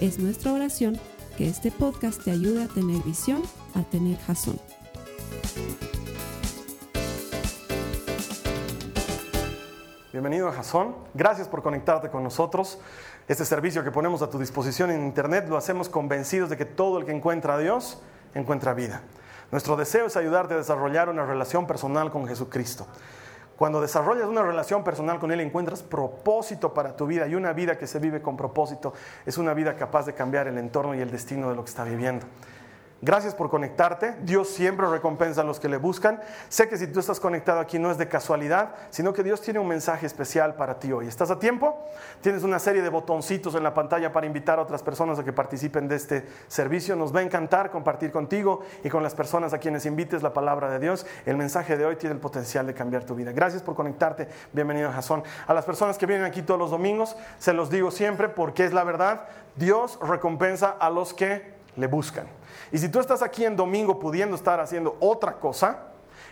Es nuestra oración que este podcast te ayude a tener visión, a tener jazón. Bienvenido a Jason. Gracias por conectarte con nosotros. Este servicio que ponemos a tu disposición en Internet lo hacemos convencidos de que todo el que encuentra a Dios encuentra vida. Nuestro deseo es ayudarte a desarrollar una relación personal con Jesucristo. Cuando desarrollas una relación personal con Él, encuentras propósito para tu vida y una vida que se vive con propósito es una vida capaz de cambiar el entorno y el destino de lo que está viviendo. Gracias por conectarte. Dios siempre recompensa a los que le buscan. Sé que si tú estás conectado aquí no es de casualidad, sino que Dios tiene un mensaje especial para ti hoy. ¿Estás a tiempo? Tienes una serie de botoncitos en la pantalla para invitar a otras personas a que participen de este servicio. Nos va a encantar compartir contigo y con las personas a quienes invites la palabra de Dios. El mensaje de hoy tiene el potencial de cambiar tu vida. Gracias por conectarte. Bienvenido a Jason. A las personas que vienen aquí todos los domingos, se los digo siempre porque es la verdad. Dios recompensa a los que le buscan. Y si tú estás aquí en domingo pudiendo estar haciendo otra cosa,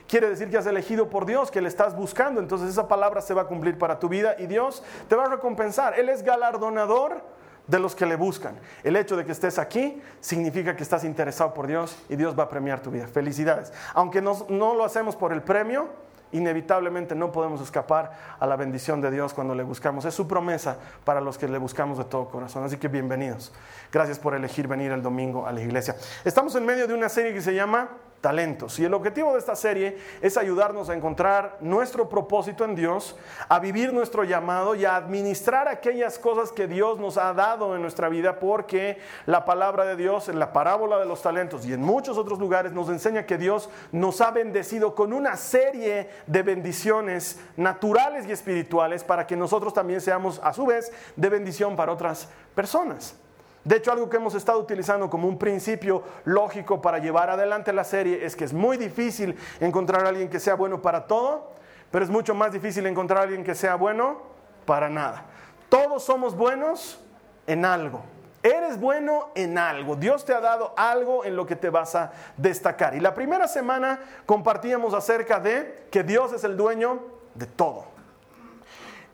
quiere decir que has elegido por Dios, que le estás buscando. Entonces esa palabra se va a cumplir para tu vida y Dios te va a recompensar. Él es galardonador de los que le buscan. El hecho de que estés aquí significa que estás interesado por Dios y Dios va a premiar tu vida. Felicidades. Aunque no, no lo hacemos por el premio, inevitablemente no podemos escapar a la bendición de Dios cuando le buscamos. Es su promesa para los que le buscamos de todo corazón. Así que bienvenidos. Gracias por elegir venir el domingo a la iglesia. Estamos en medio de una serie que se llama talentos. Y el objetivo de esta serie es ayudarnos a encontrar nuestro propósito en Dios, a vivir nuestro llamado y a administrar aquellas cosas que Dios nos ha dado en nuestra vida, porque la palabra de Dios en la parábola de los talentos y en muchos otros lugares nos enseña que Dios nos ha bendecido con una serie de bendiciones naturales y espirituales para que nosotros también seamos a su vez de bendición para otras personas. De hecho, algo que hemos estado utilizando como un principio lógico para llevar adelante la serie es que es muy difícil encontrar a alguien que sea bueno para todo, pero es mucho más difícil encontrar a alguien que sea bueno para nada. Todos somos buenos en algo. Eres bueno en algo. Dios te ha dado algo en lo que te vas a destacar. Y la primera semana compartíamos acerca de que Dios es el dueño de todo.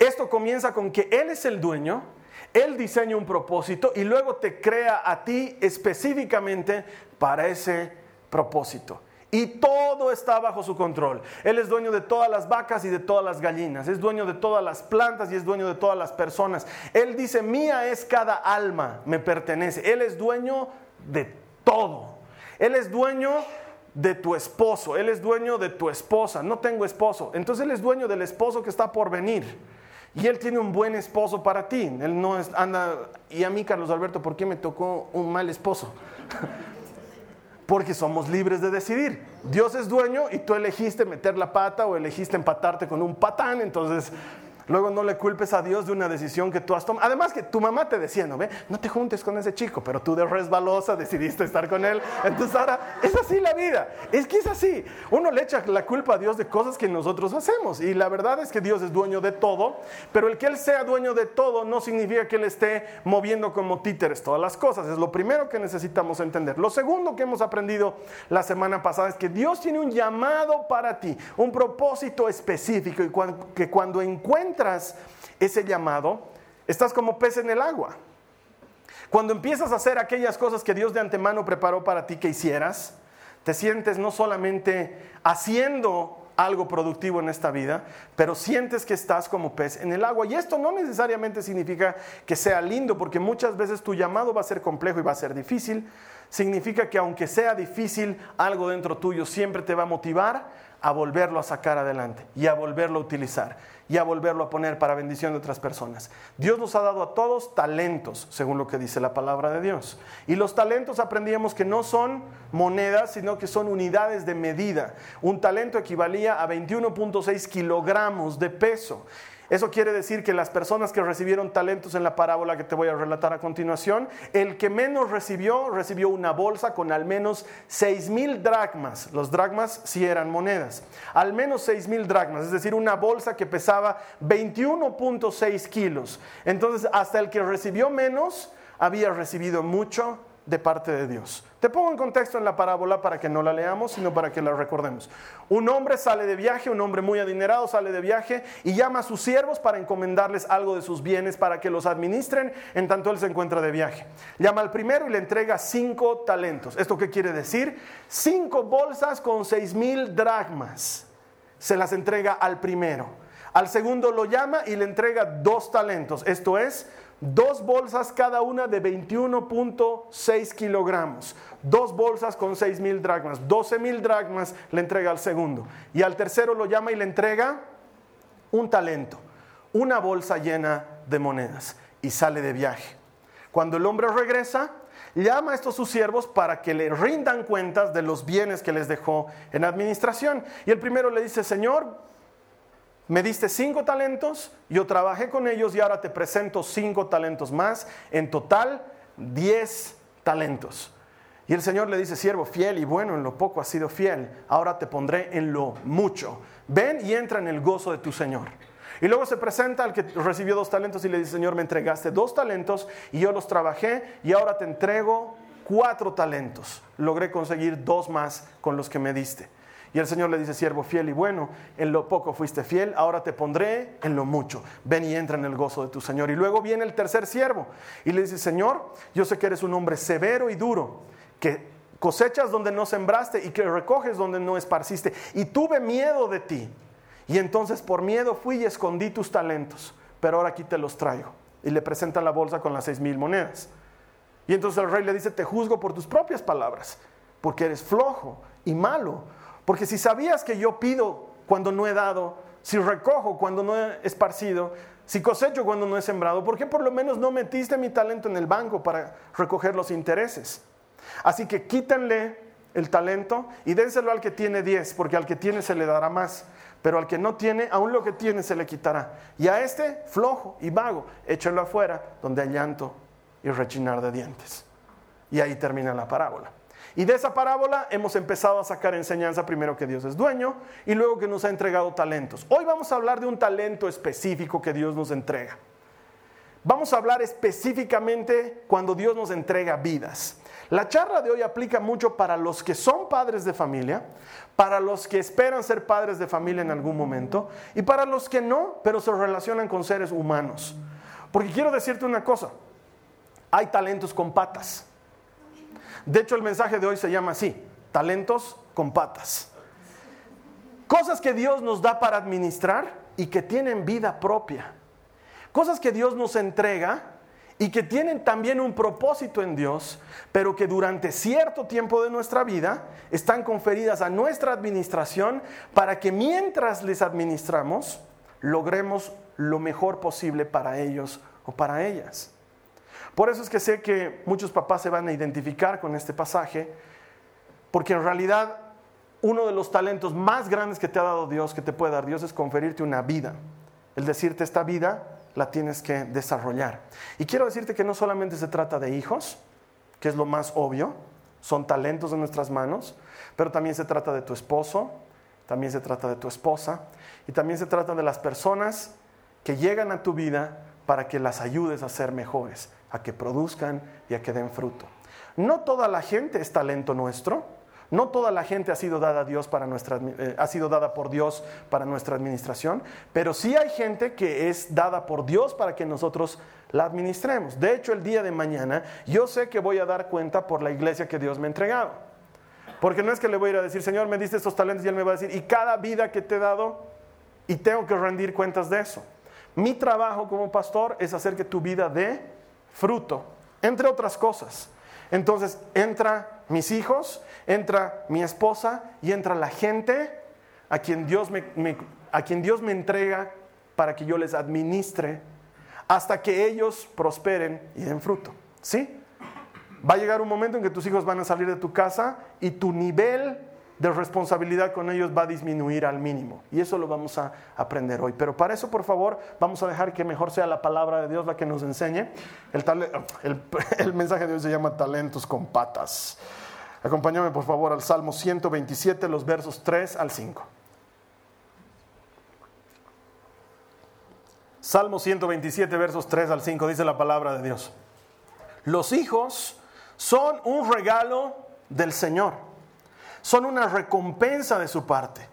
Esto comienza con que Él es el dueño él diseña un propósito y luego te crea a ti específicamente para ese propósito. Y todo está bajo su control. Él es dueño de todas las vacas y de todas las gallinas. Es dueño de todas las plantas y es dueño de todas las personas. Él dice, mía es cada alma, me pertenece. Él es dueño de todo. Él es dueño de tu esposo. Él es dueño de tu esposa. No tengo esposo. Entonces Él es dueño del esposo que está por venir. Y Él tiene un buen esposo para ti. Él no anda, y a mí, Carlos Alberto, ¿por qué me tocó un mal esposo? Porque somos libres de decidir. Dios es dueño y tú elegiste meter la pata o elegiste empatarte con un patán, entonces Luego no le culpes a Dios de una decisión que tú has tomado. Además que tu mamá te decía, no ve, no te juntes con ese chico, pero tú de resbalosa decidiste estar con él. Entonces ahora es así la vida. Es que es así. Uno le echa la culpa a Dios de cosas que nosotros hacemos. Y la verdad es que Dios es dueño de todo, pero el que Él sea dueño de todo no significa que Él esté moviendo como títeres todas las cosas. Es lo primero que necesitamos entender. Lo segundo que hemos aprendido la semana pasada es que Dios tiene un llamado para ti, un propósito específico y que cuando encuentres ese llamado, estás como pez en el agua. Cuando empiezas a hacer aquellas cosas que Dios de antemano preparó para ti que hicieras, te sientes no solamente haciendo algo productivo en esta vida, pero sientes que estás como pez en el agua. Y esto no necesariamente significa que sea lindo, porque muchas veces tu llamado va a ser complejo y va a ser difícil. Significa que aunque sea difícil, algo dentro tuyo siempre te va a motivar a volverlo a sacar adelante y a volverlo a utilizar y a volverlo a poner para bendición de otras personas. Dios nos ha dado a todos talentos, según lo que dice la palabra de Dios. Y los talentos aprendíamos que no son monedas, sino que son unidades de medida. Un talento equivalía a 21.6 kilogramos de peso. Eso quiere decir que las personas que recibieron talentos en la parábola que te voy a relatar a continuación, el que menos recibió, recibió una bolsa con al menos 6 mil dracmas. Los dracmas sí eran monedas. Al menos 6 mil dracmas, es decir, una bolsa que pesaba 21.6 kilos. Entonces, hasta el que recibió menos, había recibido mucho de parte de Dios. Te pongo en contexto en la parábola para que no la leamos, sino para que la recordemos. Un hombre sale de viaje, un hombre muy adinerado sale de viaje y llama a sus siervos para encomendarles algo de sus bienes para que los administren en tanto él se encuentra de viaje. Llama al primero y le entrega cinco talentos. ¿Esto qué quiere decir? Cinco bolsas con seis mil dracmas. Se las entrega al primero. Al segundo lo llama y le entrega dos talentos. Esto es dos bolsas cada una de 21.6 kilogramos, dos bolsas con 6 mil dracmas, 12 mil dracmas le entrega al segundo. Y al tercero lo llama y le entrega un talento, una bolsa llena de monedas y sale de viaje. Cuando el hombre regresa, llama a estos sus siervos para que le rindan cuentas de los bienes que les dejó en administración. Y el primero le dice, Señor, me diste cinco talentos, yo trabajé con ellos y ahora te presento cinco talentos más, en total diez talentos. Y el Señor le dice, siervo fiel y bueno, en lo poco has sido fiel, ahora te pondré en lo mucho. Ven y entra en el gozo de tu Señor. Y luego se presenta al que recibió dos talentos y le dice, Señor, me entregaste dos talentos y yo los trabajé y ahora te entrego cuatro talentos. Logré conseguir dos más con los que me diste. Y el Señor le dice, siervo fiel y bueno, en lo poco fuiste fiel, ahora te pondré en lo mucho. Ven y entra en el gozo de tu Señor. Y luego viene el tercer siervo y le dice, Señor, yo sé que eres un hombre severo y duro, que cosechas donde no sembraste y que recoges donde no esparciste. Y tuve miedo de ti. Y entonces por miedo fui y escondí tus talentos, pero ahora aquí te los traigo. Y le presenta la bolsa con las seis mil monedas. Y entonces el rey le dice, te juzgo por tus propias palabras, porque eres flojo y malo porque si sabías que yo pido cuando no he dado, si recojo cuando no he esparcido, si cosecho cuando no he sembrado, ¿por qué por lo menos no metiste mi talento en el banco para recoger los intereses? Así que quítenle el talento y dénselo al que tiene 10, porque al que tiene se le dará más, pero al que no tiene, aún lo que tiene se le quitará. Y a este, flojo y vago, échenlo afuera, donde hay llanto y rechinar de dientes. Y ahí termina la parábola. Y de esa parábola hemos empezado a sacar enseñanza primero que Dios es dueño y luego que nos ha entregado talentos. Hoy vamos a hablar de un talento específico que Dios nos entrega. Vamos a hablar específicamente cuando Dios nos entrega vidas. La charla de hoy aplica mucho para los que son padres de familia, para los que esperan ser padres de familia en algún momento y para los que no, pero se relacionan con seres humanos. Porque quiero decirte una cosa, hay talentos con patas. De hecho, el mensaje de hoy se llama así, talentos con patas. Cosas que Dios nos da para administrar y que tienen vida propia. Cosas que Dios nos entrega y que tienen también un propósito en Dios, pero que durante cierto tiempo de nuestra vida están conferidas a nuestra administración para que mientras les administramos, logremos lo mejor posible para ellos o para ellas. Por eso es que sé que muchos papás se van a identificar con este pasaje, porque en realidad uno de los talentos más grandes que te ha dado Dios, que te puede dar Dios, es conferirte una vida. El decirte esta vida la tienes que desarrollar. Y quiero decirte que no solamente se trata de hijos, que es lo más obvio, son talentos de nuestras manos, pero también se trata de tu esposo, también se trata de tu esposa, y también se trata de las personas que llegan a tu vida para que las ayudes a ser mejores a que produzcan y a que den fruto. No toda la gente es talento nuestro, no toda la gente ha sido dada, Dios para nuestra, eh, ha sido dada por Dios para nuestra administración, pero sí hay gente que es dada por Dios para que nosotros la administremos. De hecho, el día de mañana yo sé que voy a dar cuenta por la iglesia que Dios me ha entregado. Porque no es que le voy a ir a decir, Señor, me diste estos talentos y Él me va a decir, y cada vida que te he dado, y tengo que rendir cuentas de eso. Mi trabajo como pastor es hacer que tu vida dé fruto, entre otras cosas. Entonces entra mis hijos, entra mi esposa y entra la gente a quien Dios me, a quien Dios me entrega para que yo les administre hasta que ellos prosperen y den fruto. ¿Sí? Va a llegar un momento en que tus hijos van a salir de tu casa y tu nivel de responsabilidad con ellos va a disminuir al mínimo. Y eso lo vamos a aprender hoy. Pero para eso, por favor, vamos a dejar que mejor sea la palabra de Dios la que nos enseñe. El, el mensaje de hoy se llama talentos con patas. Acompáñame, por favor, al Salmo 127, los versos 3 al 5. Salmo 127, versos 3 al 5, dice la palabra de Dios. Los hijos son un regalo del Señor, son una recompensa de su parte.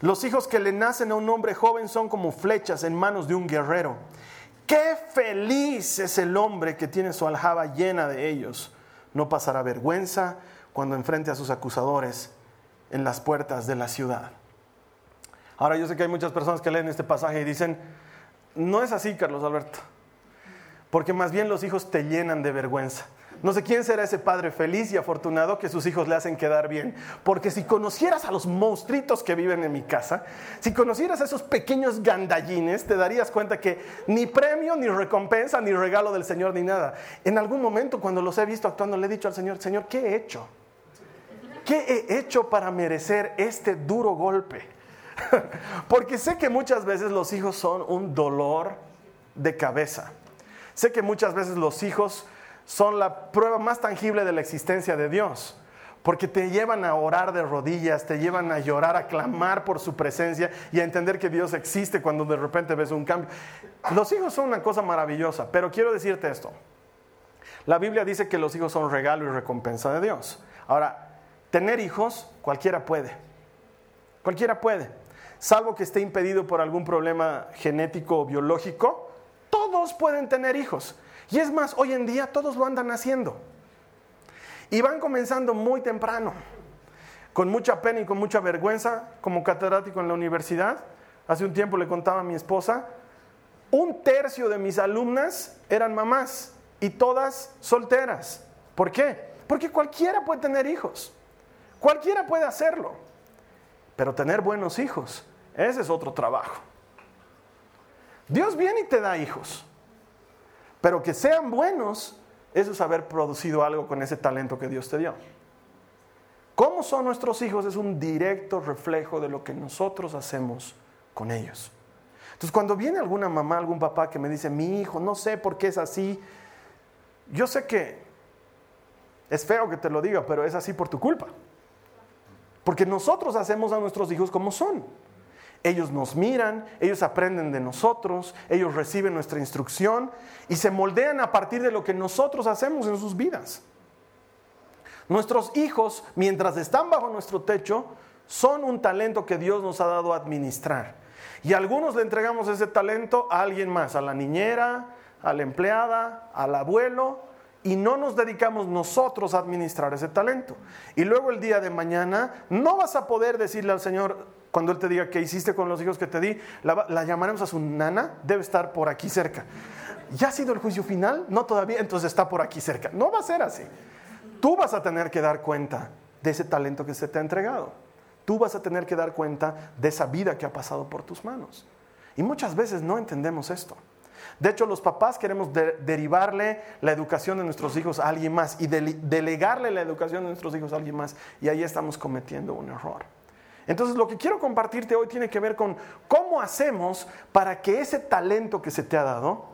Los hijos que le nacen a un hombre joven son como flechas en manos de un guerrero. Qué feliz es el hombre que tiene su aljaba llena de ellos. No pasará vergüenza cuando enfrente a sus acusadores en las puertas de la ciudad. Ahora yo sé que hay muchas personas que leen este pasaje y dicen, no es así, Carlos Alberto, porque más bien los hijos te llenan de vergüenza. No sé quién será ese padre feliz y afortunado que sus hijos le hacen quedar bien. Porque si conocieras a los monstruitos que viven en mi casa, si conocieras a esos pequeños gandallines, te darías cuenta que ni premio, ni recompensa, ni regalo del Señor, ni nada. En algún momento cuando los he visto actuando, le he dicho al Señor, Señor, ¿qué he hecho? ¿Qué he hecho para merecer este duro golpe? Porque sé que muchas veces los hijos son un dolor de cabeza. Sé que muchas veces los hijos son la prueba más tangible de la existencia de Dios. Porque te llevan a orar de rodillas, te llevan a llorar, a clamar por su presencia y a entender que Dios existe cuando de repente ves un cambio. Los hijos son una cosa maravillosa, pero quiero decirte esto. La Biblia dice que los hijos son regalo y recompensa de Dios. Ahora, tener hijos cualquiera puede. Cualquiera puede salvo que esté impedido por algún problema genético o biológico, todos pueden tener hijos. Y es más, hoy en día todos lo andan haciendo. Y van comenzando muy temprano, con mucha pena y con mucha vergüenza, como catedrático en la universidad. Hace un tiempo le contaba a mi esposa, un tercio de mis alumnas eran mamás y todas solteras. ¿Por qué? Porque cualquiera puede tener hijos, cualquiera puede hacerlo, pero tener buenos hijos ese es otro trabajo. Dios viene y te da hijos, pero que sean buenos, eso es haber producido algo con ese talento que Dios te dio. ¿Cómo son nuestros hijos? Es un directo reflejo de lo que nosotros hacemos con ellos. Entonces, cuando viene alguna mamá, algún papá que me dice, mi hijo, no sé por qué es así, yo sé que es feo que te lo diga, pero es así por tu culpa. Porque nosotros hacemos a nuestros hijos como son. Ellos nos miran, ellos aprenden de nosotros, ellos reciben nuestra instrucción y se moldean a partir de lo que nosotros hacemos en sus vidas. Nuestros hijos, mientras están bajo nuestro techo, son un talento que Dios nos ha dado a administrar. Y algunos le entregamos ese talento a alguien más, a la niñera, a la empleada, al abuelo, y no nos dedicamos nosotros a administrar ese talento. Y luego el día de mañana no vas a poder decirle al Señor, cuando Él te diga qué hiciste con los hijos que te di, la, llamaremos a su nana, debe estar por aquí cerca. ¿Ya ha sido el juicio final? No todavía, entonces está por aquí cerca. No va a ser así. Tú vas a tener que dar cuenta de ese talento que se te ha entregado. Tú vas a tener que dar cuenta de esa vida que ha pasado por tus manos. Y muchas veces no entendemos esto. De hecho, los papás queremos derivarle la educación de nuestros hijos a alguien más y delegarle la educación de nuestros hijos a alguien más. Y ahí estamos cometiendo un error. Entonces lo que quiero compartirte hoy tiene que ver con cómo hacemos para que ese talento que se te ha dado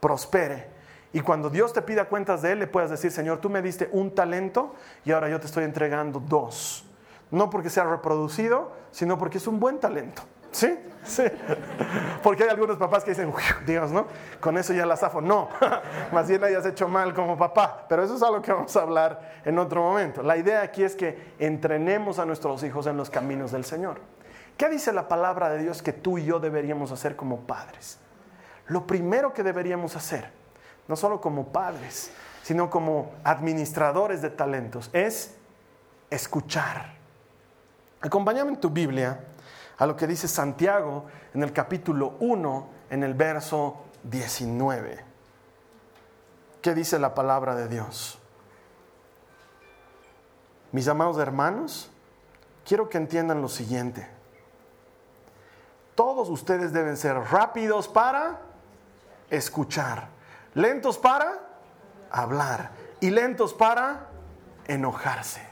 prospere. Y cuando Dios te pida cuentas de él, le puedas decir, Señor, tú me diste un talento y ahora yo te estoy entregando dos. No porque sea reproducido, sino porque es un buen talento. ¿Sí? Sí. Porque hay algunos papás que dicen, Dios, ¿no? Con eso ya la zafo. No, más bien hayas hecho mal como papá. Pero eso es algo que vamos a hablar en otro momento. La idea aquí es que entrenemos a nuestros hijos en los caminos del Señor. ¿Qué dice la palabra de Dios que tú y yo deberíamos hacer como padres? Lo primero que deberíamos hacer, no solo como padres, sino como administradores de talentos, es escuchar. Acompáñame en tu Biblia a lo que dice Santiago en el capítulo 1, en el verso 19. ¿Qué dice la palabra de Dios? Mis amados hermanos, quiero que entiendan lo siguiente. todos ustedes deben ser rápidos para escuchar, lentos para hablar y lentos para enojarse.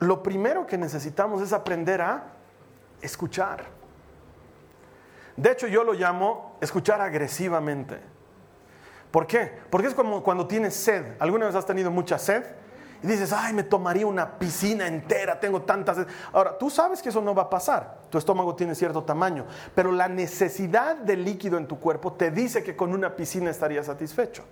Lo primero que necesitamos es aprender a escuchar. De hecho, yo lo llamo escuchar agresivamente. ¿Por qué? Porque es como cuando tienes sed. ¿Alguna vez has tenido mucha sed? Y dices, ay, me tomaría una piscina entera, tengo tantas... sed". Ahora, tú sabes que eso no va a pasar. Tu estómago tiene cierto tamaño, pero la necesidad de líquido en tu cuerpo te dice que con una piscina estarías satisfecho.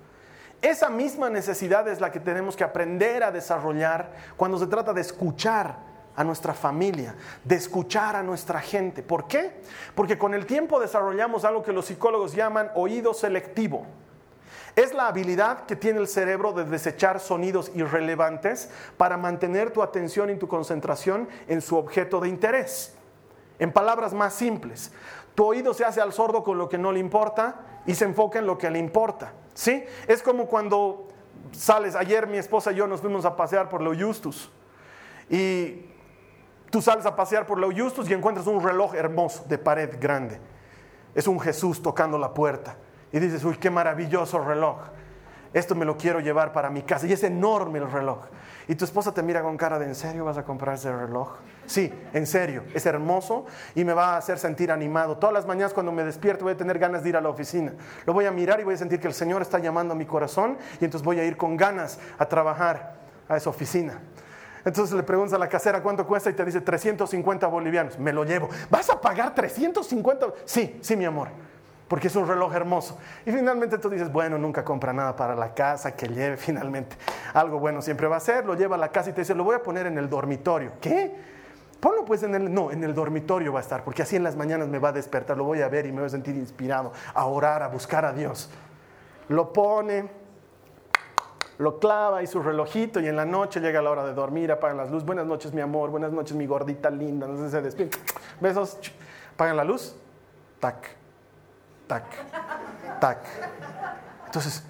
Esa misma necesidad es la que tenemos que aprender a desarrollar cuando se trata de escuchar a nuestra familia, de escuchar a nuestra gente. ¿Por qué? Porque con el tiempo desarrollamos algo que los psicólogos llaman oído selectivo. Es la habilidad que tiene el cerebro de desechar sonidos irrelevantes para mantener tu atención y tu concentración en su objeto de interés. En palabras más simples, tu oído se hace al sordo con lo que no le importa y se enfoca en lo que le importa. ¿Sí? Es como cuando sales, ayer mi esposa y yo nos fuimos a pasear por Lo Justus y tú sales a pasear por Lo Justus y encuentras un reloj hermoso de pared grande. Es un Jesús tocando la puerta y dices, uy, qué maravilloso reloj. Esto me lo quiero llevar para mi casa y es enorme el reloj. Y tu esposa te mira con cara de, ¿en serio vas a comprar ese reloj? Sí, en serio, es hermoso y me va a hacer sentir animado. Todas las mañanas cuando me despierto voy a tener ganas de ir a la oficina. Lo voy a mirar y voy a sentir que el Señor está llamando a mi corazón y entonces voy a ir con ganas a trabajar a esa oficina. Entonces le preguntas a la casera cuánto cuesta y te dice 350 bolivianos. Me lo llevo. ¿Vas a pagar 350? Sí, sí, mi amor porque es un reloj hermoso. Y finalmente tú dices, bueno, nunca compra nada para la casa, que lleve finalmente. Algo bueno siempre va a ser, lo lleva a la casa y te dice, lo voy a poner en el dormitorio. ¿Qué? Ponlo pues en el, no, en el dormitorio va a estar, porque así en las mañanas me va a despertar, lo voy a ver y me voy a sentir inspirado a orar, a buscar a Dios. Lo pone, lo clava y su relojito y en la noche llega la hora de dormir, apagan las luces. Buenas noches mi amor, buenas noches mi gordita linda, no sé, se despide. Besos, apagan la luz, tac, tac, tac. Entonces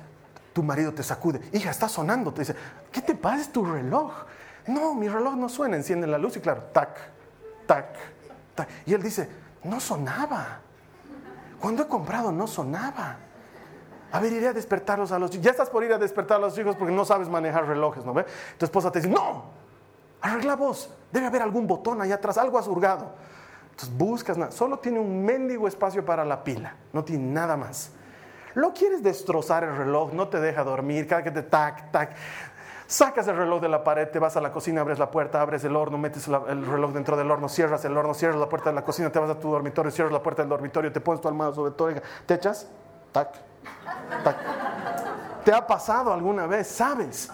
tu marido te sacude, hija, está sonando, te dice, ¿qué te pasa? Es tu reloj. No, mi reloj no suena, enciende la luz y claro, tac, tac, tac. Y él dice, no sonaba. Cuando he comprado no sonaba. A ver, iré a despertarlos a los chicos. Ya estás por ir a despertar a los chicos porque no sabes manejar relojes, ¿no ve? Tu esposa te dice, no, arregla vos. Debe haber algún botón ahí atrás, algo has hurgado. Entonces buscas nada. Solo tiene un mendigo espacio para la pila. No tiene nada más. Lo quieres destrozar el reloj, no te deja dormir, cada que te tac, tac. Sacas el reloj de la pared, te vas a la cocina, abres la puerta, abres el horno, metes el reloj dentro del horno, cierras el horno, cierras la puerta de la cocina, te vas a tu dormitorio, cierras la puerta del dormitorio, te pones tu almohada sobre todo, te echas, tac. ¿Te ha pasado alguna vez? ¿Sabes?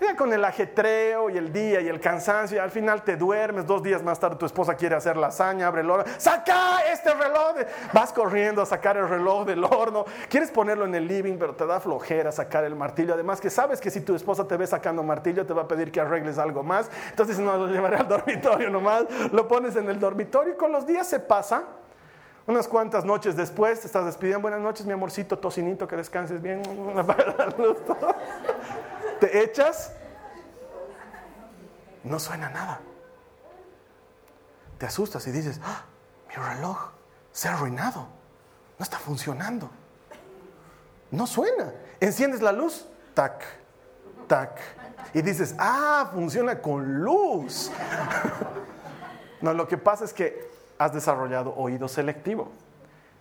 Ya con el ajetreo y el día y el cansancio, y al final te duermes, dos días más tarde tu esposa quiere hacer lasaña, abre el horno, saca este reloj, vas corriendo a sacar el reloj del horno, quieres ponerlo en el living, pero te da flojera sacar el martillo, además que sabes que si tu esposa te ve sacando martillo te va a pedir que arregles algo más, entonces no lo llevaré al dormitorio nomás, lo pones en el dormitorio y con los días se pasa. Unas cuantas noches después te estás despidiendo. Buenas noches, mi amorcito, tocinito, que descanses bien. te echas, no suena nada. Te asustas y dices, ¡Ah, mi reloj se ha arruinado, no está funcionando. No suena. Enciendes la luz, tac, tac. Y dices, ah, funciona con luz. no, lo que pasa es que has desarrollado oído selectivo.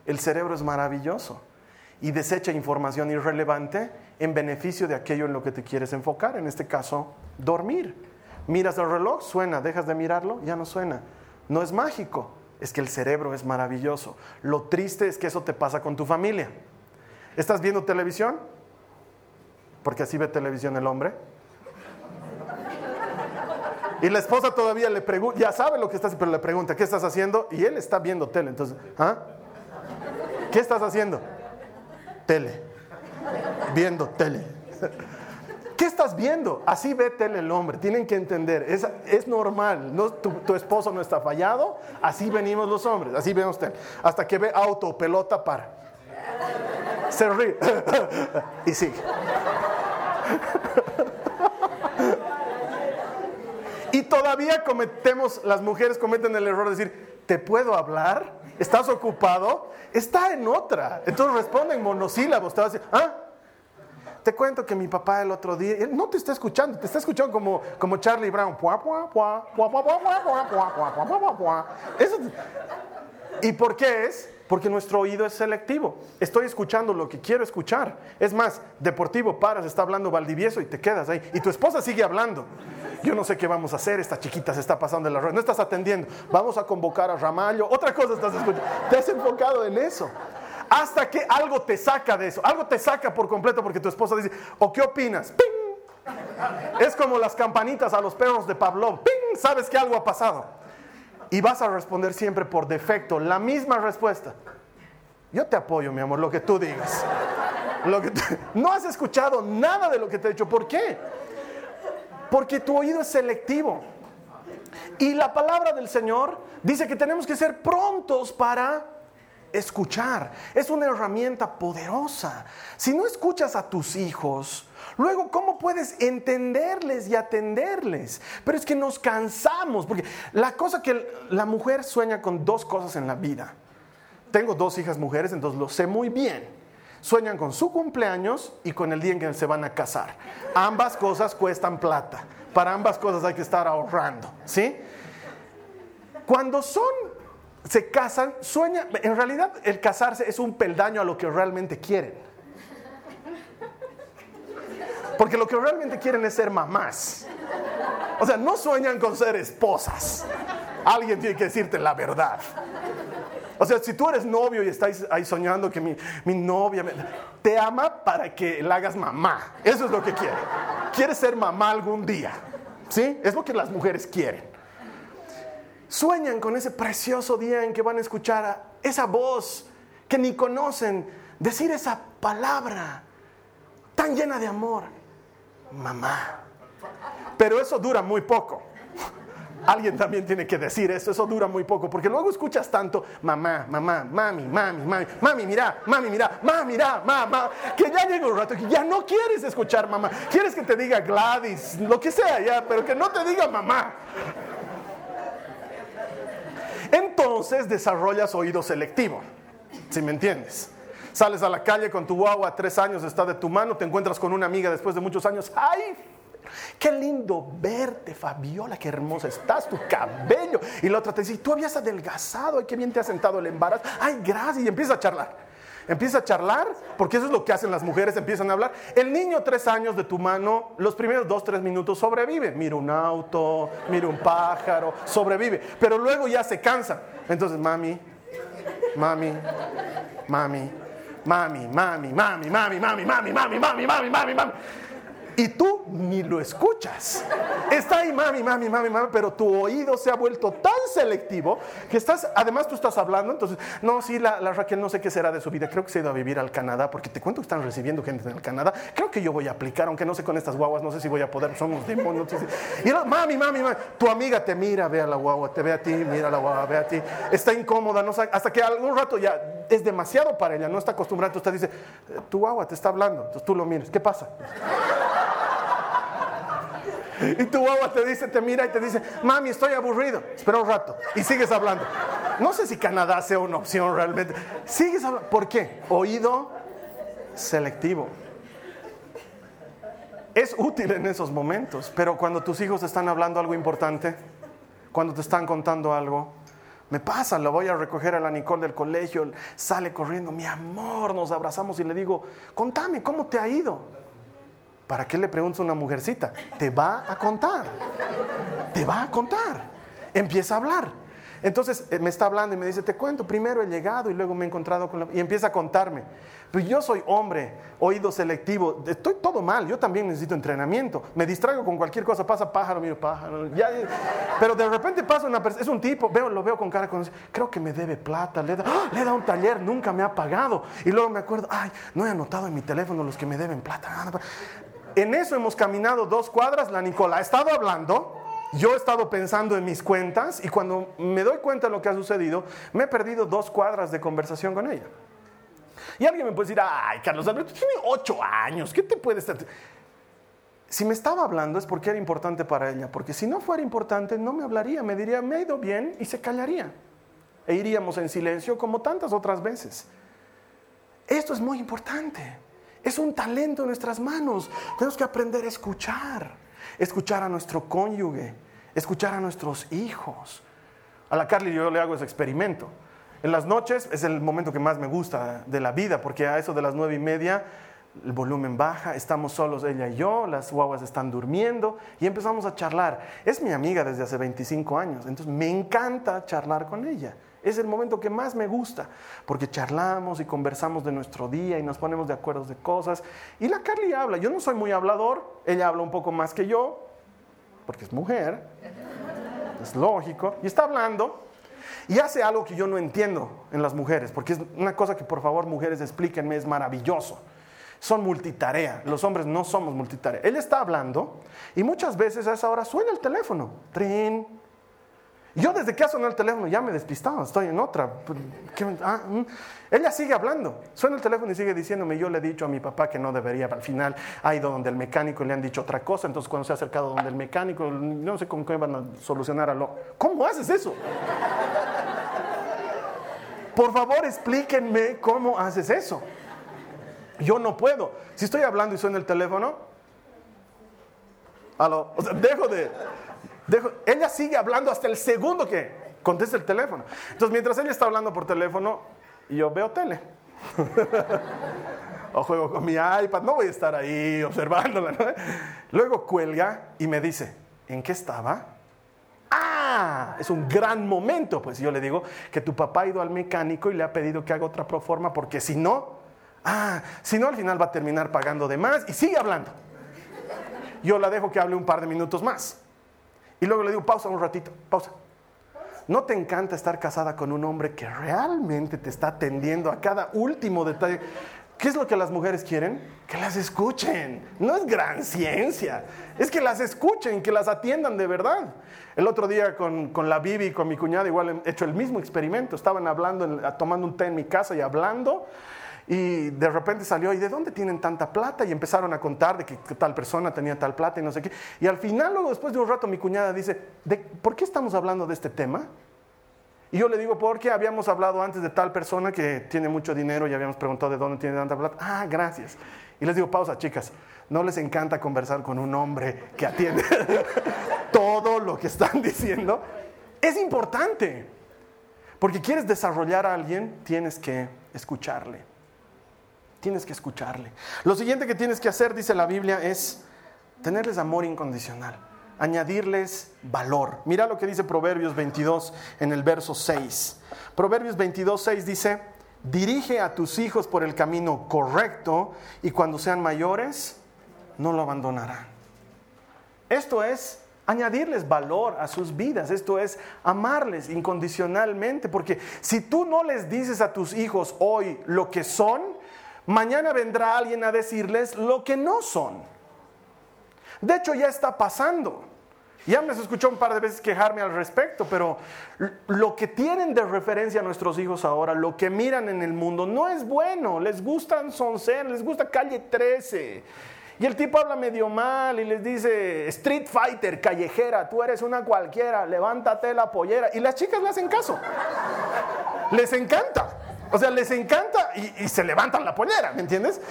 El cerebro es maravilloso y desecha información irrelevante en beneficio de aquello en lo que te quieres enfocar, en este caso, dormir. Miras el reloj, suena, dejas de mirarlo, ya no suena. No es mágico, es que el cerebro es maravilloso. Lo triste es que eso te pasa con tu familia. ¿Estás viendo televisión? Porque así ve televisión el hombre. Y la esposa todavía le pregunta, ya sabe lo que estás, pero le pregunta, ¿qué estás haciendo? Y él está viendo tele. Entonces, ¿ah? ¿Qué estás haciendo? Tele. Viendo tele. ¿Qué estás viendo? Así ve tele el hombre. Tienen que entender. Es, es normal. No, tu, tu, esposo no está fallado. Así venimos los hombres. Así vemos tele. Hasta que ve auto pelota, para. Se ríe. y sigue. Y todavía cometemos, las mujeres cometen el error de decir, ¿te puedo hablar? ¿Estás ocupado? Está en otra. Entonces responde en monosílabos. Te va a decir, ¿ah? Te cuento que mi papá el otro día, él no te está escuchando, te está escuchando como, como Charlie Brown. ¿Y por qué es? Porque nuestro oído es selectivo. Estoy escuchando lo que quiero escuchar. Es más, deportivo, paras, está hablando Valdivieso y te quedas ahí. Y tu esposa sigue hablando. Yo no sé qué vamos a hacer, esta chiquita se está pasando de la rueda. No estás atendiendo. Vamos a convocar a Ramallo. Otra cosa estás escuchando. Te has enfocado en eso hasta que algo te saca de eso, algo te saca por completo porque tu esposa dice, ¿o qué opinas? ¡Ping! Es como las campanitas a los perros de Pavlov, ¡ping! Sabes que algo ha pasado. Y vas a responder siempre por defecto la misma respuesta. Yo te apoyo, mi amor, lo que tú digas. No has escuchado nada de lo que te he dicho. ¿Por qué? Porque tu oído es selectivo. Y la palabra del Señor dice que tenemos que ser prontos para escuchar. Es una herramienta poderosa. Si no escuchas a tus hijos, luego, ¿cómo puedes entenderles y atenderles? Pero es que nos cansamos, porque la cosa que la mujer sueña con dos cosas en la vida. Tengo dos hijas mujeres, entonces lo sé muy bien. Sueñan con su cumpleaños y con el día en que se van a casar. Ambas cosas cuestan plata. Para ambas cosas hay que estar ahorrando, ¿sí? Cuando son se casan, sueñan, en realidad el casarse es un peldaño a lo que realmente quieren. Porque lo que realmente quieren es ser mamás. O sea, no sueñan con ser esposas. Alguien tiene que decirte la verdad. O sea, si tú eres novio y estás ahí soñando que mi, novia te ama para que la hagas mamá. Eso es lo que quiere. Quiere ser mamá algún día. ¿Sí? Es lo que las mujeres quieren. Sueñan con ese precioso día en que van a escuchar esa voz que ni conocen, decir esa palabra tan llena de amor, mamá. Pero eso dura muy poco. Alguien también tiene que decir eso, eso dura muy poco, porque luego escuchas tanto, mamá, mamá, mami, mami, mami, mami, mira, mami, mira, mami, mira, mamá, que ya llega un rato que ya no quieres escuchar mamá, quieres que te diga Gladys, lo que sea ya, pero que no te diga mamá. Entonces desarrollas oído selectivo, si me entiendes. Sales a la calle con tu guagua, tres años está de tu mano, te encuentras con una amiga después de muchos años. ¡Ay! Qué lindo verte, Fabiola, qué hermosa estás, tu cabello. Y la otra te dice, tú habías adelgazado, ay, qué bien te ha sentado el embarazo. Ay, gracias. Y empieza a charlar. Empieza a charlar, porque eso es lo que hacen las mujeres, empiezan a hablar. El niño, tres años de tu mano, los primeros dos, tres minutos sobrevive. Mira un auto, mira un pájaro, sobrevive. Pero luego ya se cansa. Entonces, mami, mami, mami, mami, mami, mami, mami, mami, mami, mami, mami, mami, mami, mami y tú ni lo escuchas. Está ahí, mami, mami, mami, mami, pero tu oído se ha vuelto tan selectivo que estás, además tú estás hablando, entonces, no, sí, la, Raquel no sé qué será de su vida, creo que se ha ido a vivir al Canadá, porque te cuento que están recibiendo gente en el Canadá, creo que yo voy a aplicar, aunque no sé con estas guaguas, no sé si voy a poder, somos demonios. Y mami, mami, mami, tu amiga te mira, ve a la guagua, te ve a ti, mira a la guagua, ve a ti, está incómoda, no hasta que algún rato ya es demasiado para ella, no está acostumbrada, te dice, tu guagua te está hablando, entonces tú lo miras, ¿qué pasa? Y tu guagua te dice, te mira y te dice, mami, estoy aburrido. Espera un rato. Y sigues hablando. No sé si Canadá sea una opción realmente. Sigues hablando. ¿Por qué? Oído selectivo. Es útil en esos momentos, pero cuando tus hijos están hablando algo importante, cuando te están contando algo, me pasa, lo voy a recoger a la Nicole del colegio, sale corriendo, mi amor, nos abrazamos y le digo, contame, ¿cómo te ha ido? ¿Para qué le preguntas a una mujercita? Te va a contar. Te va a contar. Empieza a hablar. Entonces eh, me está hablando y me dice, te cuento, primero he llegado y luego me he encontrado con la... Y empieza a contarme. Pero yo soy hombre, oído selectivo, estoy todo mal, yo también necesito entrenamiento. Me distraigo con cualquier cosa, pasa pájaro, miro pájaro. Pero de repente pasa una persona, es un tipo, veo, lo veo con cara con... Creo que me debe plata, le da, ¡ah! le da un taller, nunca me ha pagado. Y luego me acuerdo, ay, no he anotado en mi teléfono los que me deben plata. En eso hemos caminado dos cuadras. La Nicola ha estado hablando. Yo he estado pensando en mis cuentas y cuando me doy cuenta de lo que ha sucedido, me he perdido dos cuadras de conversación con ella. Y alguien me puede decir, ay, Carlos Alberto, tiene ocho años, ¿qué te puede estar? Si me estaba hablando es porque era importante para ella, porque si no fuera importante no me hablaría, me diría, me ha ido bien y se callaría. e iríamos en silencio como tantas otras veces. Esto es muy importante. Es un talento en nuestras manos. Tenemos que aprender a escuchar. Escuchar a nuestro cónyuge. Escuchar a nuestros hijos. A la Carly yo le hago ese experimento. En las noches es el momento que más me gusta de la vida, porque a eso de las nueve y media el volumen baja, estamos solos ella y yo, las guaguas están durmiendo y empezamos a charlar. Es mi amiga desde hace 25 años, entonces me encanta charlar con ella. Es el momento que más me gusta, porque charlamos y conversamos de nuestro día y nos ponemos de acuerdo de cosas. Y la Carly habla, yo no soy muy hablador, ella habla un poco más que yo, porque es mujer, es lógico, y está hablando y hace algo que yo no entiendo en las mujeres, porque es una cosa que por favor mujeres explíquenme, es maravilloso. Son multitarea, los hombres no somos multitarea. Él está hablando y muchas veces a esa hora suena el teléfono. Tren. Yo desde que ha sonado el teléfono ya me he despistado, estoy en otra. Ah, mm. Ella sigue hablando, suena el teléfono y sigue diciéndome, yo le he dicho a mi papá que no debería, al final ha ido donde el mecánico y le han dicho otra cosa, entonces cuando se ha acercado donde el mecánico, no sé con qué van a solucionar a. ¿Cómo haces eso? Por favor, explíquenme cómo haces eso. Yo no puedo. Si estoy hablando y suena el teléfono, o sea, dejo de... Dejo, ella sigue hablando hasta el segundo que contesta el teléfono. Entonces, mientras ella está hablando por teléfono, yo veo tele. o juego con mi iPad, no voy a estar ahí observándola. Luego cuelga y me dice, ¿en qué estaba? Ah, es un gran momento. Pues yo le digo que tu papá ha ido al mecánico y le ha pedido que haga otra proforma porque si no, ah, si no al final va a terminar pagando de más y sigue hablando. Yo la dejo que hable un par de minutos más. Y luego le digo, pausa un ratito, pausa. ¿No te encanta estar casada con un hombre que realmente te está atendiendo a cada último detalle? ¿Qué es lo que las mujeres quieren? Que las escuchen. No es gran ciencia. Es que las escuchen, que las atiendan de verdad. El otro día con, la Bibi y con mi cuñada igual he hecho el mismo experimento. Estaban hablando, tomando un té en mi casa y hablando. Y de repente salió, ¿y de dónde tienen tanta plata? Y empezaron a contar de que, tal persona tenía tal plata y no sé qué. Y al final, luego después de un rato, mi cuñada dice, ¿de, ¿por qué estamos hablando de este tema? Y yo le digo, porque habíamos hablado antes de tal persona que tiene mucho dinero y habíamos preguntado de dónde tiene tanta plata. Ah, gracias. Y les digo, pausa, chicas. No les encanta conversar con un hombre que atiende todo lo que están diciendo. Es importante. Porque quieres desarrollar a alguien, tienes que escucharle. Tienes que escucharle. Lo siguiente que tienes que hacer, dice la Biblia, es tenerles amor incondicional añadirles valor. Mira lo que dice Proverbios 22 en el verso 6. Proverbios 22, 6 dice, dirige a tus hijos por el camino correcto y cuando sean mayores, no lo abandonarán. Esto es añadirles valor a sus vidas, esto es amarles incondicionalmente, porque si tú no les dices a tus hijos hoy lo que son, mañana vendrá alguien a decirles lo que no son. De hecho, ya está pasando. Ya me escuchó un par de veces quejarme al respecto, pero lo que tienen de referencia a nuestros hijos ahora, lo que miran en el mundo, no es bueno. Les gustan Soncer, les gusta Calle 13. Y el tipo habla medio mal y les dice, Street Fighter, callejera, tú eres una cualquiera, levántate la pollera. Y las chicas le hacen caso. Les encanta. O sea, les encanta y, se levantan la pollera, ¿me entiendes?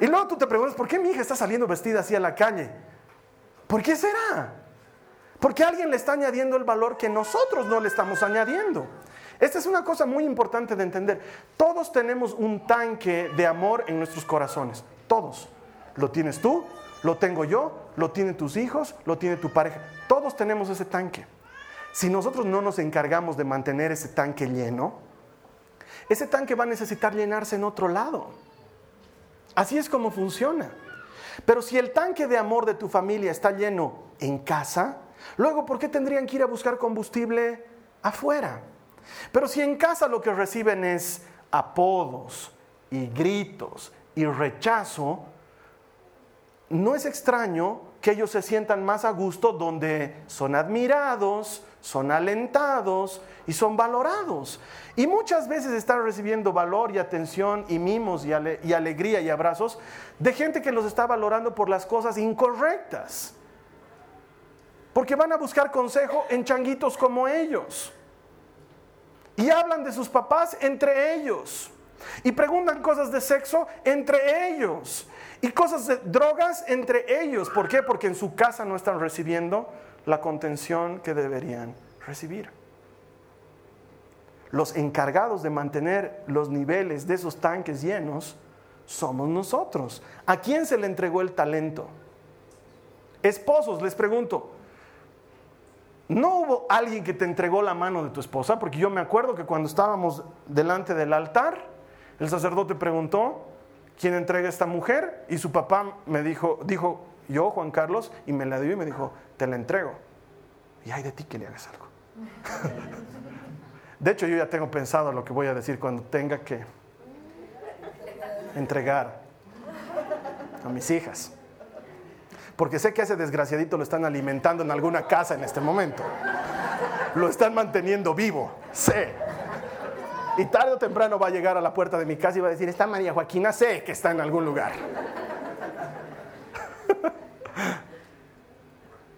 Y luego tú te preguntas, ¿por qué mi hija está saliendo vestida así a la calle? ¿Por qué será? Porque alguien le está añadiendo el valor que nosotros no le estamos añadiendo. Esta es una cosa muy importante de entender. Todos tenemos un tanque de amor en nuestros corazones. Todos. Lo tienes tú, lo tengo yo, lo tienen tus hijos, lo tiene tu pareja. Todos tenemos ese tanque. Si nosotros no nos encargamos de mantener ese tanque lleno, ese tanque va a necesitar llenarse en otro lado. Así es como funciona. Pero si el tanque de amor de tu familia está lleno en casa, luego ¿por qué tendrían que ir a buscar combustible afuera? Pero si en casa lo que reciben es apodos y gritos y rechazo, no es extraño que ellos se sientan más a gusto donde son admirados, son alentados y son valorados. Y muchas veces están recibiendo valor y atención y mimos y, alegría y abrazos de gente que los está valorando por las cosas incorrectas. Porque van a buscar consejo en changuitos como ellos. Y hablan de sus papás entre ellos. Y preguntan cosas de sexo entre ellos. Y cosas de drogas entre ellos. ¿Por qué? Porque en su casa no están recibiendo la contención que deberían recibir. Los encargados de mantener los niveles de esos tanques llenos somos nosotros. ¿A quién se le entregó el talento? Esposos, les pregunto, ¿no hubo alguien que te entregó la mano de tu esposa? Porque yo me acuerdo que cuando estábamos delante del altar, el sacerdote preguntó, ¿quién entrega a esta mujer? Y su papá me dijo, dijo, yo, Juan Carlos, y me la dio y me dijo, te la entrego. Y hay de ti que le hagas algo. de hecho, yo ya tengo pensado lo que voy a decir cuando tenga que entregar a mis hijas. Porque sé que ese desgraciadito lo están alimentando en alguna casa en este momento. Lo están manteniendo vivo, sé. Y tarde o temprano va a llegar a la puerta de mi casa y va a decir, está María Joaquina, sé que está en algún lugar.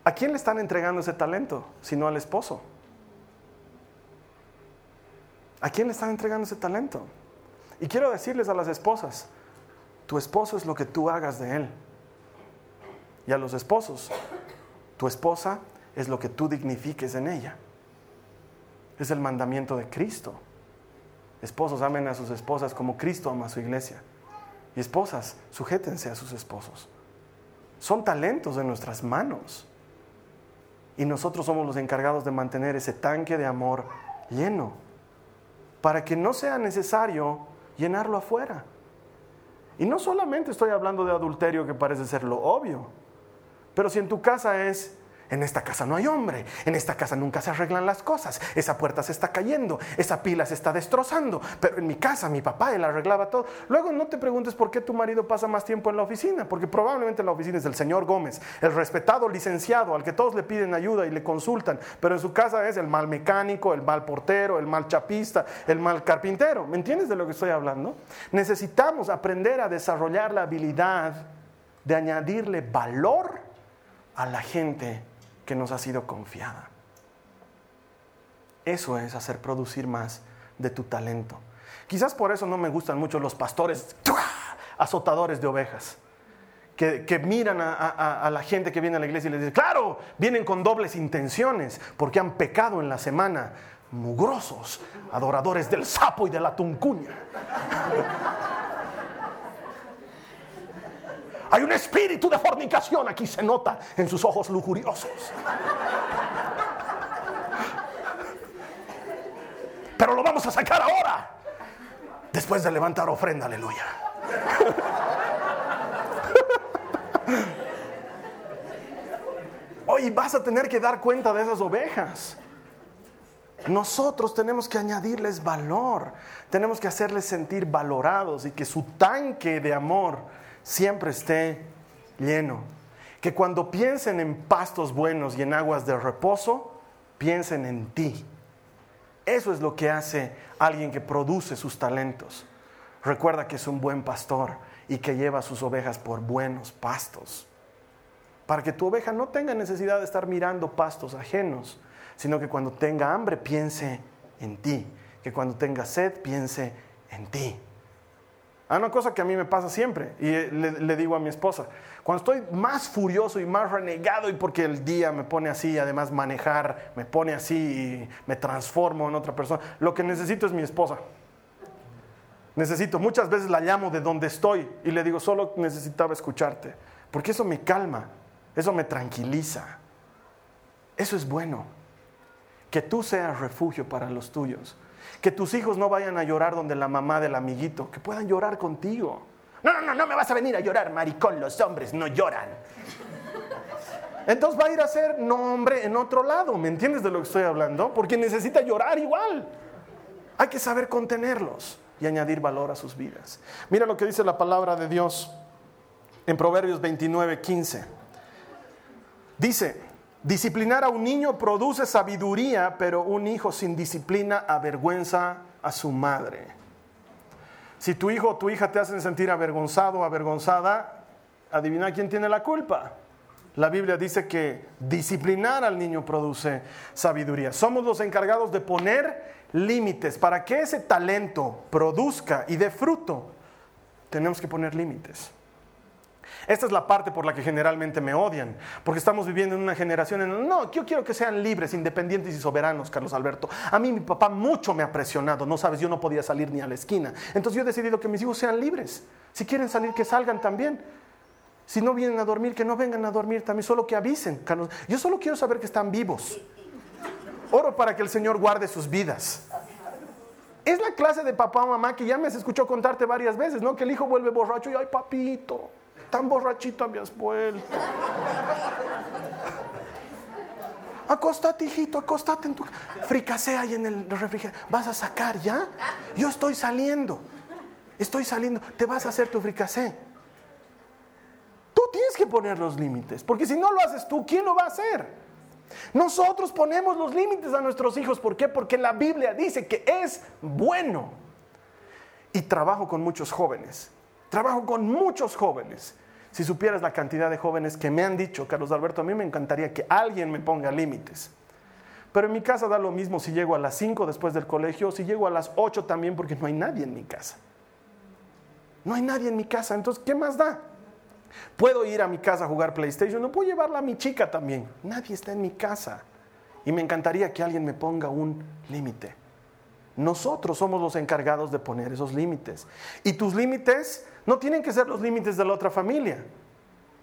¿A quién le están entregando ese talento? Si no al esposo. ¿A quién le están entregando ese talento? Y quiero decirles a las esposas, tu esposo es lo que tú hagas de él. Y a los esposos, tu esposa es lo que tú dignifiques en ella. Es el mandamiento de Cristo. Esposos amen a sus esposas como Cristo ama a su iglesia. Y esposas, sujétense a sus esposos. Son talentos de nuestras manos. Y nosotros somos los encargados de mantener ese tanque de amor lleno. Para que no sea necesario llenarlo afuera. Y no solamente estoy hablando de adulterio que parece ser lo obvio. Pero si en tu casa es en esta casa no hay hombre, en esta casa nunca se arreglan las cosas, esa puerta se está cayendo, esa pila se está destrozando, pero en mi casa mi papá él arreglaba todo. Luego no te preguntes por qué tu marido pasa más tiempo en la oficina, porque probablemente la oficina es del señor Gómez, el respetado licenciado al que todos le piden ayuda y le consultan, pero en su casa es el mal mecánico, el mal portero, el mal chapista, el mal carpintero. ¿Me entiendes de lo que estoy hablando? Necesitamos aprender a desarrollar la habilidad de añadirle valor a la gente que nos ha sido confiada. Eso es hacer producir más de tu talento. Quizás por eso no me gustan mucho los pastores azotadores de ovejas, que, miran a, a, la gente que viene a la iglesia y les dicen, claro, vienen con dobles intenciones, porque han pecado en la semana, mugrosos, adoradores del sapo y de la tuncuña. Hay un espíritu de fornicación aquí, se nota en sus ojos lujuriosos. Pero lo vamos a sacar ahora, después de levantar ofrenda, aleluya. Hoy vas a tener que dar cuenta de esas ovejas. Nosotros tenemos que añadirles valor, tenemos que hacerles sentir valorados y que su tanque de amor siempre esté lleno. Que cuando piensen en pastos buenos y en aguas de reposo, piensen en ti. Eso es lo que hace alguien que produce sus talentos. Recuerda que es un buen pastor y que lleva sus ovejas por buenos pastos. Para que tu oveja no tenga necesidad de estar mirando pastos ajenos, sino que cuando tenga hambre piense en ti, que cuando tenga sed piense en ti. Hay ah, una cosa que a mí me pasa siempre y eh, le, digo a mi esposa, cuando estoy más furioso y más renegado y porque el día me pone así, además manejar me pone así y me transformo en otra persona, lo que necesito es mi esposa. Necesito, muchas veces la llamo de donde estoy y le digo, solo necesitaba escucharte, porque eso me calma, eso me tranquiliza, eso es bueno, que tú seas refugio para los tuyos. Que tus hijos no vayan a llorar donde la mamá del amiguito, que puedan llorar contigo. No, no, no, no me vas a venir a llorar, maricón, los hombres no lloran. Entonces va a ir a ser nombre en otro lado, ¿me entiendes de lo que estoy hablando? Porque necesita llorar igual. Hay que saber contenerlos y añadir valor a sus vidas. Mira lo que dice la palabra de Dios en Proverbios 29, 15. Dice, Disciplinar a un niño produce sabiduría, pero un hijo sin disciplina avergüenza a su madre. Si tu hijo o tu hija te hacen sentir avergonzado o avergonzada, adivina quién tiene la culpa. La Biblia dice que disciplinar al niño produce sabiduría. Somos los encargados de poner límites. Para que ese talento produzca y dé fruto, tenemos que poner límites. Esta es la parte por la que generalmente me odian, porque estamos viviendo en una generación en no, yo quiero que sean libres, independientes y soberanos, Carlos Alberto. A mí mi papá mucho me ha presionado, no sabes, yo no podía salir ni a la esquina. Entonces yo he decidido que mis hijos sean libres. Si quieren salir, que salgan también. Si no vienen a dormir, que no vengan a dormir también, solo que avisen. Carlos. Yo solo quiero saber que están vivos. Oro para que el Señor guarde sus vidas. Es la clase de papá o mamá que ya me has escuchado contarte varias veces, ¿no? Que el hijo vuelve borracho y, ay, papito, tan borrachito habías vuelto. Acostate, hijito, acostate en tu... Fricasé ahí en el refrigerador. ¿Vas a sacar ya? Yo estoy saliendo. Estoy saliendo. Te vas a hacer tu fricasé. Tú tienes que poner los límites. Porque si no lo haces tú, ¿quién lo va a hacer? Nosotros ponemos los límites a nuestros hijos. ¿Por qué? Porque la Biblia dice que es bueno. Y trabajo con muchos jóvenes Trabajo con muchos jóvenes. Si supieras la cantidad de jóvenes que me han dicho, Carlos Alberto, a mí me encantaría que alguien me ponga límites. Pero en mi casa da lo mismo si llego a las 5 después del colegio o si llego a las 8 también porque no hay nadie en mi casa. No hay nadie en mi casa, entonces, ¿qué más da? Puedo ir a mi casa a jugar PlayStation, no puedo llevarla a mi chica también. Nadie está en mi casa. Y me encantaría que alguien me ponga un límite. Nosotros somos los encargados de poner esos límites. Y tus límites no tienen que ser los límites de la otra familia.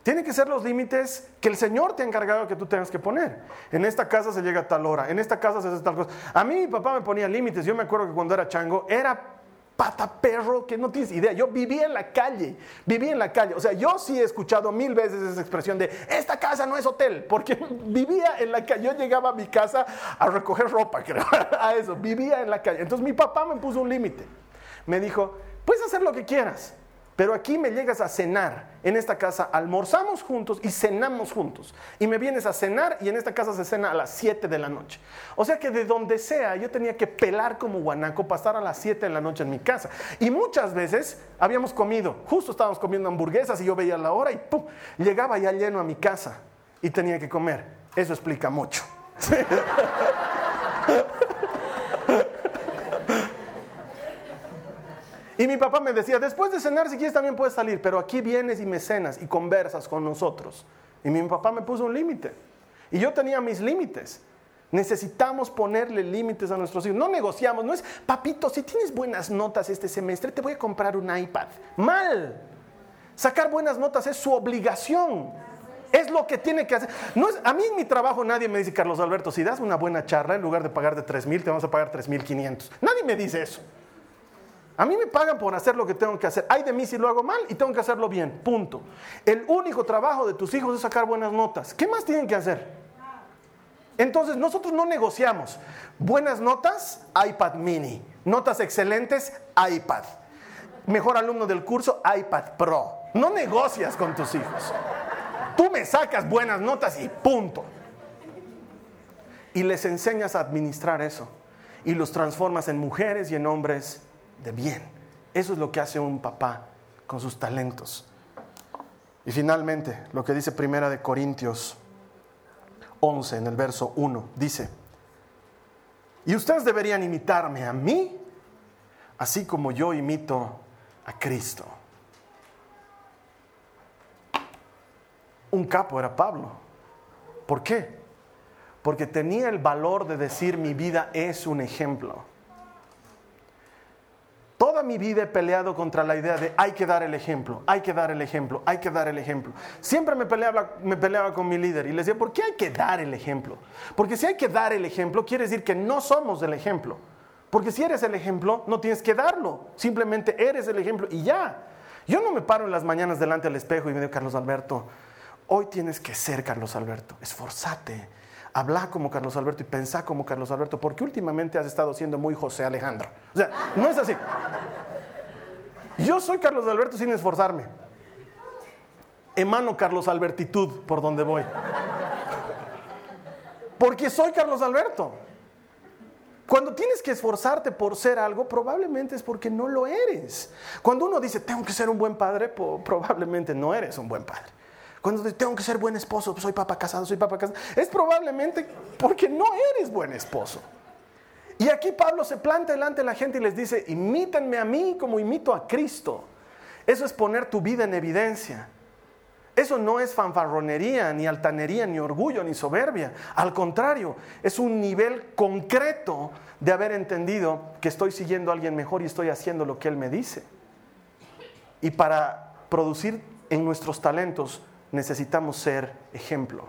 Tienen que ser los límites que el Señor te ha encargado que tú tengas que poner. En esta casa se llega a tal hora, en esta casa se hace tal cosa. A mí mi papá me ponía límites. Yo me acuerdo que cuando era chango era pata perro que no tienes idea. Yo vivía en la calle, vivía en la calle. O sea, yo sí he escuchado mil veces esa expresión de esta casa no es hotel, porque vivía en la calle. Yo llegaba a mi casa a recoger ropa, creo, a eso. Vivía en la calle. Entonces mi papá me puso un límite. Me dijo, puedes hacer lo que quieras pero aquí me llegas a cenar. En esta casa almorzamos juntos y cenamos juntos. Y me vienes a cenar y en esta casa se cena a las 7 de la noche. O sea que de donde sea yo tenía que pelar como guanaco, pasar a las 7 de la noche en mi casa. Y muchas veces habíamos comido, justo estábamos comiendo hamburguesas y yo veía la hora y ¡pum! Llegaba ya lleno a mi casa y tenía que comer. Eso explica mucho. Y mi papá me decía, después de cenar, si quieres también puedes salir, pero aquí vienes y me cenas y conversas con nosotros. Y mi papá me puso un límite. Y yo tenía mis límites. Necesitamos ponerle límites a nuestros hijos. No negociamos, no es, papito, si tienes buenas notas este semestre, te voy a comprar un iPad. Mal. Sacar buenas notas es su obligación. Es lo que tiene que hacer. No es, a mí en mi trabajo nadie me dice, Carlos Alberto, si das una buena charla, en lugar de pagar de 3 mil, te vamos a pagar 3 mil 500. Nadie me dice eso. A mí me pagan por hacer lo que tengo que hacer. Hay de mí si lo hago mal y tengo que hacerlo bien. Punto. El único trabajo de tus hijos es sacar buenas notas. ¿Qué más tienen que hacer? Entonces nosotros no negociamos. Buenas notas, iPad mini. Notas excelentes, iPad. Mejor alumno del curso, iPad Pro. No negocias con tus hijos. Tú me sacas buenas notas y punto. Y les enseñas a administrar eso. Y los transformas en mujeres y en hombres de bien. Eso es lo que hace un papá con sus talentos. Y finalmente, lo que dice Primera de Corintios 11 en el verso 1, dice, y ustedes deberían imitarme a mí, así como yo imito a Cristo. Un capo era Pablo. ¿Por qué? Porque tenía el valor de decir mi vida es un ejemplo. Toda mi vida he peleado contra la idea de hay que dar el ejemplo, hay que dar el ejemplo, hay que dar el ejemplo. Siempre me peleaba, me peleaba con mi líder y le decía, ¿por qué hay que dar el ejemplo? Porque si hay que dar el ejemplo, quiere decir que no somos el ejemplo. Porque si eres el ejemplo, no tienes que darlo. Simplemente eres el ejemplo y ya. Yo no me paro en las mañanas delante del espejo y me digo, Carlos Alberto, hoy tienes que ser Carlos Alberto, esforzate habla como Carlos Alberto y pensá como Carlos Alberto, porque últimamente has estado siendo muy José Alejandro. O sea, no es así. Yo soy Carlos Alberto sin esforzarme. Emano Carlos Albertitud por donde voy. Porque soy Carlos Alberto. Cuando tienes que esforzarte por ser algo, probablemente es porque no lo eres. Cuando uno dice, tengo que ser un buen padre, probablemente no eres un buen padre. Cuando tengo que ser buen esposo, soy papá casado, soy papá casado, es probablemente porque no eres buen esposo. Y aquí Pablo se planta delante de la gente y les dice, imítenme a mí como imito a Cristo. Eso es poner tu vida en evidencia. Eso no es fanfarronería, ni altanería, ni orgullo, ni soberbia. Al contrario, es un nivel concreto de haber entendido que estoy siguiendo a alguien mejor y estoy haciendo lo que Él me dice. Y para producir en nuestros talentos necesitamos ser ejemplo.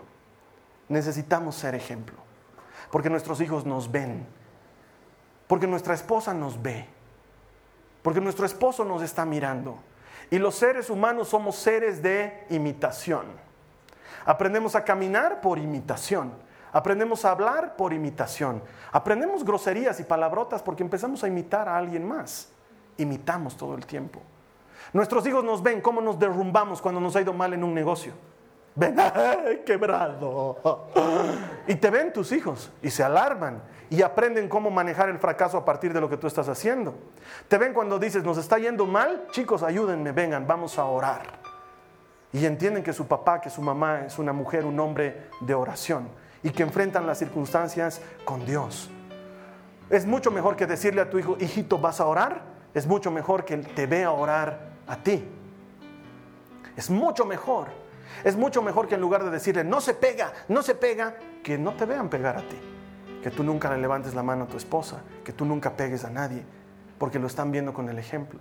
Necesitamos ser ejemplo. Porque nuestros hijos nos ven. Porque nuestra esposa nos ve. Porque nuestro esposo nos está mirando. Y los seres humanos somos seres de imitación. Aprendemos a caminar por imitación. Aprendemos a hablar por imitación. Aprendemos groserías y palabrotas porque empezamos a imitar a alguien más. Imitamos todo el tiempo. Nuestros hijos nos ven cómo nos derrumbamos cuando nos ha ido mal en un negocio. Ven, quebrado. Y te ven tus hijos y se alarman y aprenden cómo manejar el fracaso a partir de lo que tú estás haciendo. Te ven cuando dices, nos está yendo mal, chicos, ayúdenme, vengan, vamos a orar. Y entienden que su papá, que su mamá es una mujer, un hombre de oración y que enfrentan las circunstancias con Dios. Es mucho mejor que decirle a tu hijo, hijito, ¿vas a orar? Es mucho mejor que te vea orar a ti. Es mucho mejor. Es mucho mejor que en lugar de decirle, no se pega, no se pega, que no te vean pegar a ti que tú nunca le levantes la mano a tu esposa, que tú nunca pegues a nadie, porque lo están viendo con el ejemplo.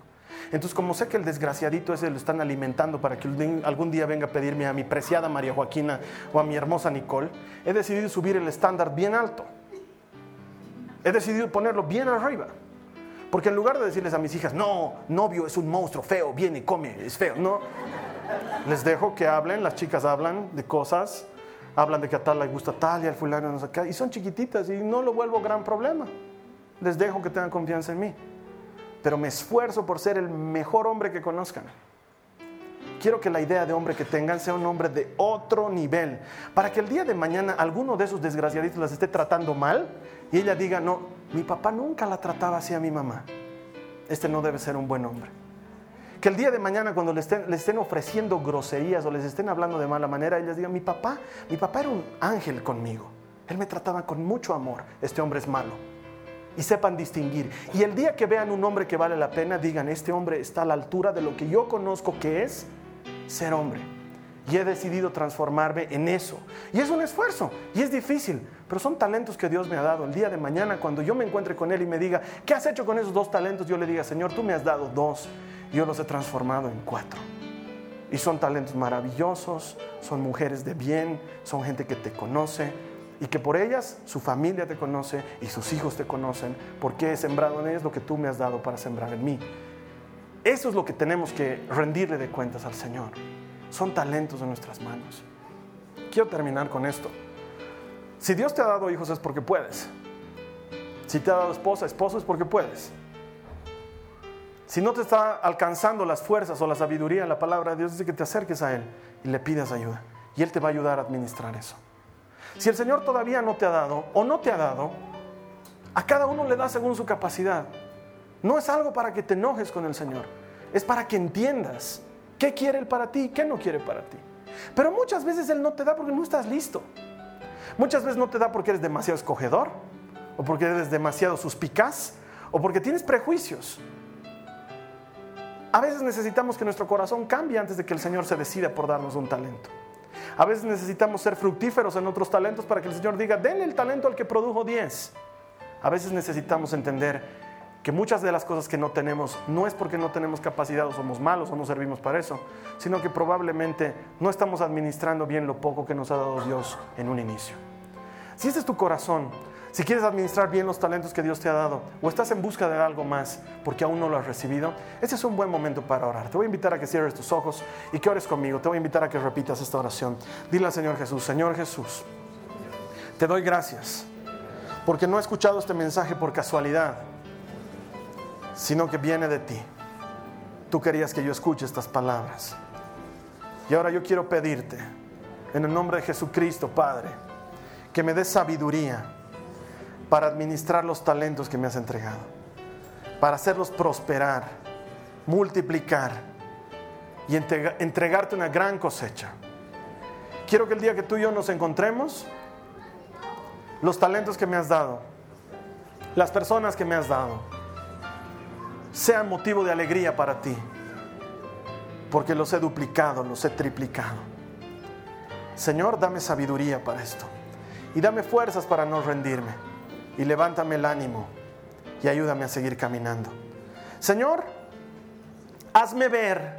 Entonces, como sé que el desgraciadito ese lo están alimentando para que algún día venga a pedirme a mi preciada María Joaquina o a mi hermosa Nicole, he decidido subir el estándar bien alto. He decidido ponerlo bien arriba. Porque en lugar de decirles a mis hijas, no, novio es un monstruo feo, viene, come, es feo, no. Les dejo que hablen, las chicas hablan de cosas hablan de que a tal le gusta tal y al fulano no sé qué, y son chiquititas y no lo vuelvo gran problema. Les dejo que tengan confianza en mí. Pero me esfuerzo por ser el mejor hombre que conozcan. Quiero que la idea de hombre que tengan sea un hombre de otro nivel, para que el día de mañana alguno de esos desgraciaditos las esté tratando mal y ella diga, no, mi papá nunca la trataba así a mi mamá. Este no debe ser un buen hombre. Que el día de mañana cuando le estén, ofreciendo groserías o les estén hablando de mala manera, ellas digan, mi papá, mi papá era un ángel conmigo. Él me trataba con mucho amor. Este hombre es malo. Y sepan distinguir. Y el día que vean un hombre que vale la pena, digan, este hombre está a la altura de lo que yo conozco que es ser hombre. Y he decidido transformarme en eso. Y es un esfuerzo, y es difícil, pero son talentos que Dios me ha dado. El día de mañana, cuando yo me encuentre con Él y me diga, ¿qué has hecho con esos dos talentos? Yo le diga, Señor, tú me has dado dos yo los he transformado en cuatro. Y son talentos maravillosos, son mujeres de bien, son gente que te conoce y que por ellas su familia te conoce y sus hijos te conocen porque he sembrado en ellas lo que tú me has dado para sembrar en mí. Eso es lo que tenemos que rendirle de cuentas al Señor. Son talentos de nuestras manos. Quiero terminar con esto. Si Dios te ha dado hijos es porque puedes. Si te ha dado esposa, esposo es porque puedes. Si no te está alcanzando las fuerzas o la sabiduría, la palabra de Dios dice que te acerques a Él y le pidas ayuda. Y Él te va a ayudar a administrar eso. Si el Señor todavía no te ha dado o no te ha dado, a cada uno le da según su capacidad. No es algo para que te enojes con el Señor, es para que entiendas qué quiere Él para ti qué no quiere para ti. Pero muchas veces Él no te da porque no estás listo. Muchas veces no te da porque eres demasiado escogedor, o porque eres demasiado suspicaz, o porque tienes prejuicios. A veces necesitamos que nuestro corazón cambie antes de que el Señor se decida por darnos un talento. A veces necesitamos ser fructíferos en otros talentos para que el Señor diga, denle el talento al que produjo 10. A veces necesitamos entender que muchas de las cosas que no tenemos no es porque no tenemos capacidad o somos malos o no servimos para eso, sino que probablemente no estamos administrando bien lo poco que nos ha dado Dios en un inicio. Si ese es tu corazón, si quieres administrar bien los talentos que Dios te ha dado o estás en busca de algo más porque aún no lo has recibido, este es un buen momento para orar. Te voy a invitar a que cierres tus ojos y que ores conmigo. Te voy a invitar a que repitas esta oración. Dile al Señor Jesús, Señor Jesús, te doy gracias porque no he escuchado este mensaje por casualidad, sino que viene de ti. Tú querías que yo escuche estas palabras. Y ahora yo quiero pedirte, en el nombre de Jesucristo, Padre, que me des sabiduría para administrar los talentos que me has entregado, para hacerlos prosperar, multiplicar y entregarte una gran cosecha. Quiero que el día que tú y yo nos encontremos, los talentos que me has dado, las personas que me has dado, sean motivo de alegría para ti, porque los he duplicado, los he triplicado. Señor, dame sabiduría para esto y dame fuerzas para no rendirme y levántame el ánimo y ayúdame a seguir caminando. Señor, hazme ver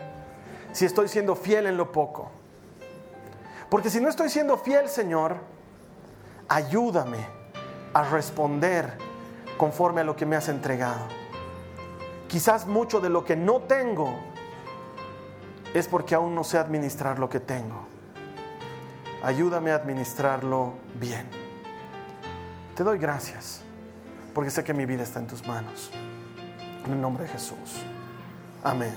si estoy siendo fiel en lo poco. Porque si no estoy siendo fiel, Señor, ayúdame a responder conforme a lo que me has entregado. Quizás mucho de lo que no tengo es porque aún no sé administrar lo que tengo. Ayúdame a administrarlo bien. Te doy gracias porque sé que mi vida está en tus manos. En el nombre de Jesús. Amén.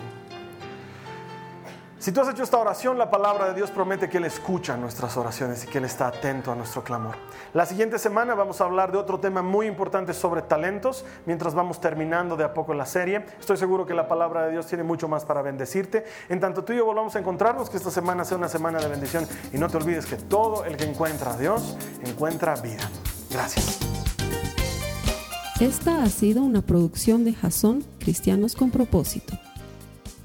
Si tú has hecho esta oración, la palabra de Dios promete que Él escucha nuestras oraciones y que Él está atento a nuestro clamor. La siguiente semana vamos a hablar de otro tema muy importante sobre talentos, mientras vamos terminando de a poco la serie. Estoy seguro que la palabra de Dios tiene mucho más para bendecirte. En tanto tú y yo volvamos a encontrarnos, que esta semana sea una semana de bendición. Y no te olvides que todo el que encuentra a Dios encuentra vida. Gracias. Esta ha sido una producción de Jason Cristianos con propósito.